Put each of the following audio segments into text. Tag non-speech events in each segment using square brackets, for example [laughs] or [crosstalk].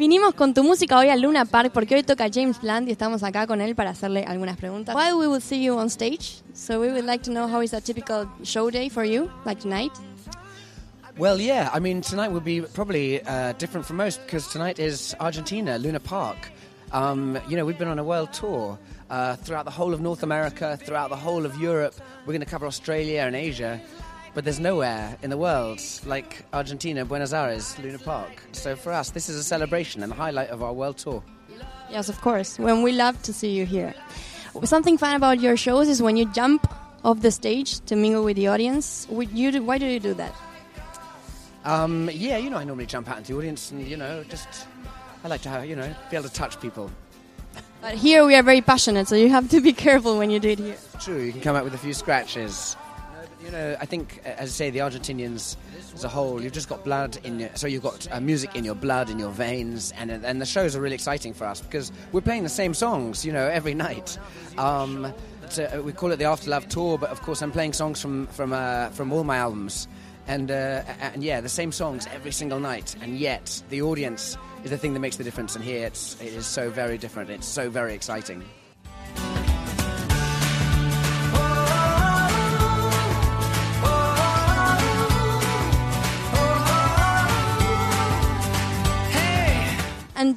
Vinimos con tu música hoy al Luna Park porque hoy toca James Blunt y estamos acá con él para hacerle algunas preguntas. Why we will see you on stage? So we would like to know how is a typical show day for you, like tonight? Well, yeah. I mean, tonight will be probably uh, different from most because tonight is Argentina, Luna Park. Um, you know, we've been on a world tour uh, throughout the whole of North America, throughout the whole of Europe. We're going to cover Australia and Asia. But there's nowhere in the world like Argentina, Buenos Aires, Luna Park. So for us, this is a celebration and the highlight of our world tour. Yes, of course. When we love to see you here. Something fun about your shows is when you jump off the stage to mingle with the audience. Would you do, why do you do that? Um, yeah, you know, I normally jump out into the audience and, you know, just, I like to have, you know, be able to touch people. But here we are very passionate, so you have to be [laughs] careful when you do it here. True, you can come out with a few scratches. You know, I think, as I say, the Argentinians as a whole, you've just got blood in your, so you've got uh, music in your blood, in your veins, and and the shows are really exciting for us because we're playing the same songs, you know, every night. Um, so we call it the Afterlove tour, but of course I'm playing songs from from uh, from all my albums, and uh, and yeah, the same songs every single night, and yet the audience is the thing that makes the difference. And here it's it is so very different. It's so very exciting.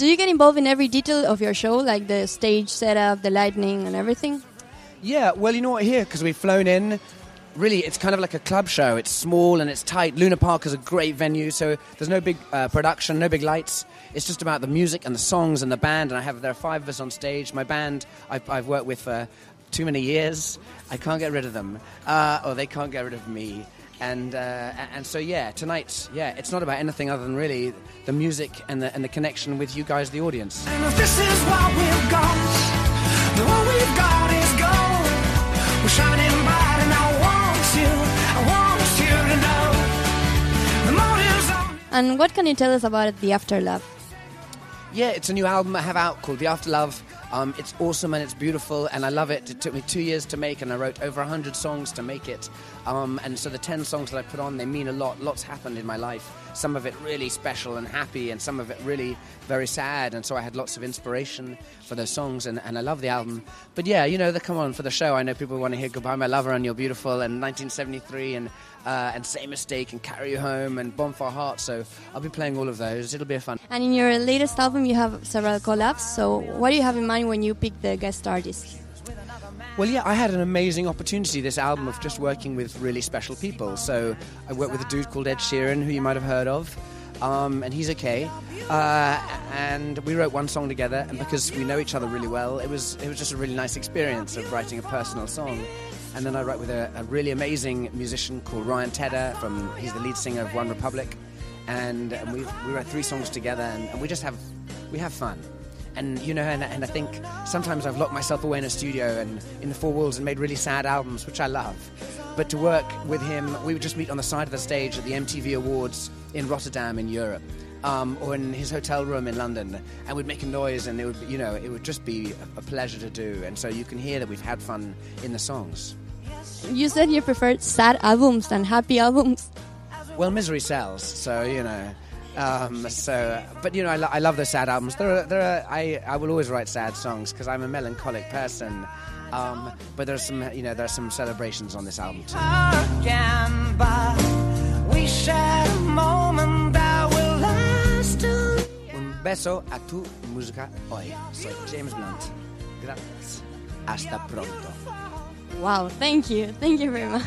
Do you get involved in every detail of your show, like the stage setup, the lighting, and everything? Yeah, well, you know what, here, because we've flown in, really, it's kind of like a club show. It's small and it's tight. Luna Park is a great venue, so there's no big uh, production, no big lights. It's just about the music and the songs and the band. And I have there are five of us on stage. My band, I've, I've worked with for too many years. I can't get rid of them, uh, or they can't get rid of me. And uh, and so yeah, tonight, yeah, it's not about anything other than really the music and the and the connection with you guys, the audience. And if this is what we've got, then what we've got is gold. We're shining bright, and I want you, I want you to know the motive's on. And what can you tell us about the Afterlove? Yeah, it's a new album I have out called The Afterlove. Um, it's awesome and it's beautiful, and I love it. It took me two years to make, and I wrote over 100 songs to make it. Um, and so the 10 songs that I put on, they mean a lot. Lots happened in my life. Some of it really special and happy, and some of it really very sad. And so I had lots of inspiration for those songs, and, and I love the album. But yeah, you know, the, come on, for the show, I know people want to hear Goodbye My Lover and You're Beautiful, and 1973, and, uh, and Same Mistake, and Carry You Home, and Bonfire Heart. So I'll be playing all of those. It'll be a fun. And in your latest album, you have several collabs. So what do you have in mind when you pick the guest artists? Well, yeah, I had an amazing opportunity this album of just working with really special people. So I worked with a dude called Ed Sheeran, who you might have heard of, um, and he's okay. Uh, and we wrote one song together, and because we know each other really well, it was it was just a really nice experience of writing a personal song. And then I write with a, a really amazing musician called Ryan Tedder. From he's the lead singer of OneRepublic, and, and we we wrote three songs together, and, and we just have we have fun. And you know and, and i think sometimes i've locked myself away in a studio and in the four walls and made really sad albums which i love. But to work with him we would just meet on the side of the stage at the mtv awards in rotterdam in europe um, or in his hotel room in london. And we'd make a noise and it would you know it would just be a pleasure to do. And so you can hear that we've had fun in the songs You said you preferred sad albums than happy albums. Well, misery sells, so you know. Um, so, but you know, I, lo- I love the sad albums. There are, there are. I, I will always write sad songs because I'm a melancholic person. Um, but there's some, you know, there are some celebrations on this album too. Again, but we share a moment that will last till Un beso a tu música hoy. Soy James Blunt. Gracias. Hasta pronto. Wow, thank you. Thank you very much.